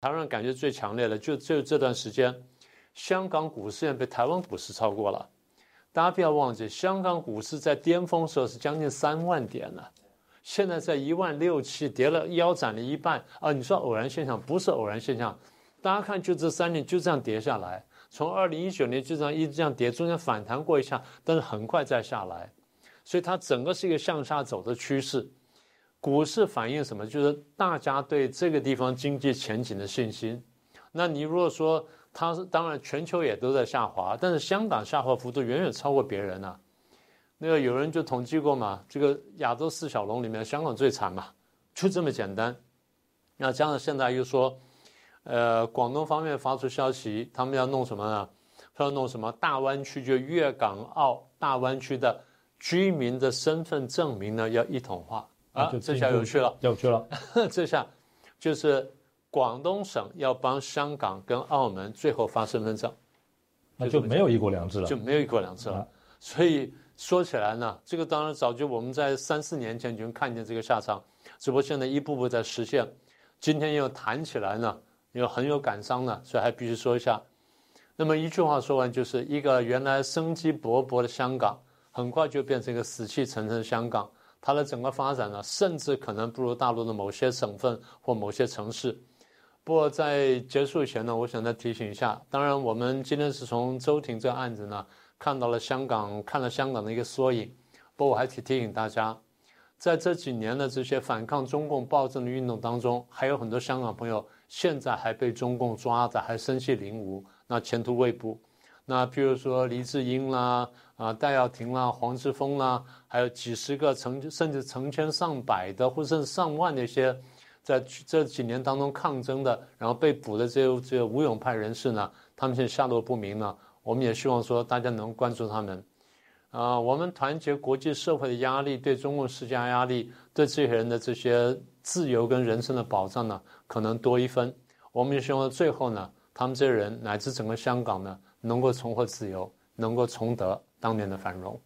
台湾人感觉最强烈的，就就这段时间，香港股市也被台湾股市超过了。大家不要忘记，香港股市在巅峰时候是将近三万点呢，现在在一万六七，跌了腰斩了一半啊！你说偶然现象？不是偶然现象。大家看，就这三年就这样跌下来，从二零一九年就这样一直这样跌，中间反弹过一下，但是很快再下来，所以它整个是一个向下走的趋势。股市反映什么？就是大家对这个地方经济前景的信心。那你如果说它是，当然全球也都在下滑，但是香港下滑幅度远远超过别人呐。那个有人就统计过嘛，这个亚洲四小龙里面，香港最惨嘛，就这么简单。那加上现在又说，呃，广东方面发出消息，他们要弄什么呢？要弄什么大湾区，就粤港澳大湾区的居民的身份证明呢，要一统化。啊，这下有趣了，有趣了。这下就是广东省要帮香港跟澳门最后发身份证，那就没有一国两制了，就没有一国两制了。所以说起来呢，这个当然早就我们在三四年前就看见这个下场，只不过现在一步步在实现。今天又谈起来呢，又很有感伤呢，所以还必须说一下。那么一句话说完，就是一个原来生机勃勃的香港，很快就变成一个死气沉沉的香港。它的整个发展呢，甚至可能不如大陆的某些省份或某些城市。不过在结束前呢，我想再提醒一下。当然，我们今天是从周庭这个案子呢，看到了香港，看了香港的一个缩影。不过我还提提醒大家，在这几年的这些反抗中共暴政的运动当中，还有很多香港朋友现在还被中共抓着，还身系灵无，那前途未卜。那譬如说黎智英啦，啊戴耀廷啦，黄之锋啦，还有几十个成甚至成千上百的，或甚至上万的一些，在这几年当中抗争的，然后被捕的这这些吴勇派人士呢，他们现在下落不明呢。我们也希望说大家能关注他们，啊，我们团结国际社会的压力，对中共施加压力，对这些人的这些自由跟人生的保障呢，可能多一分。我们也希望最后呢，他们这些人乃至整个香港呢。能够重获自由，能够重得当年的繁荣。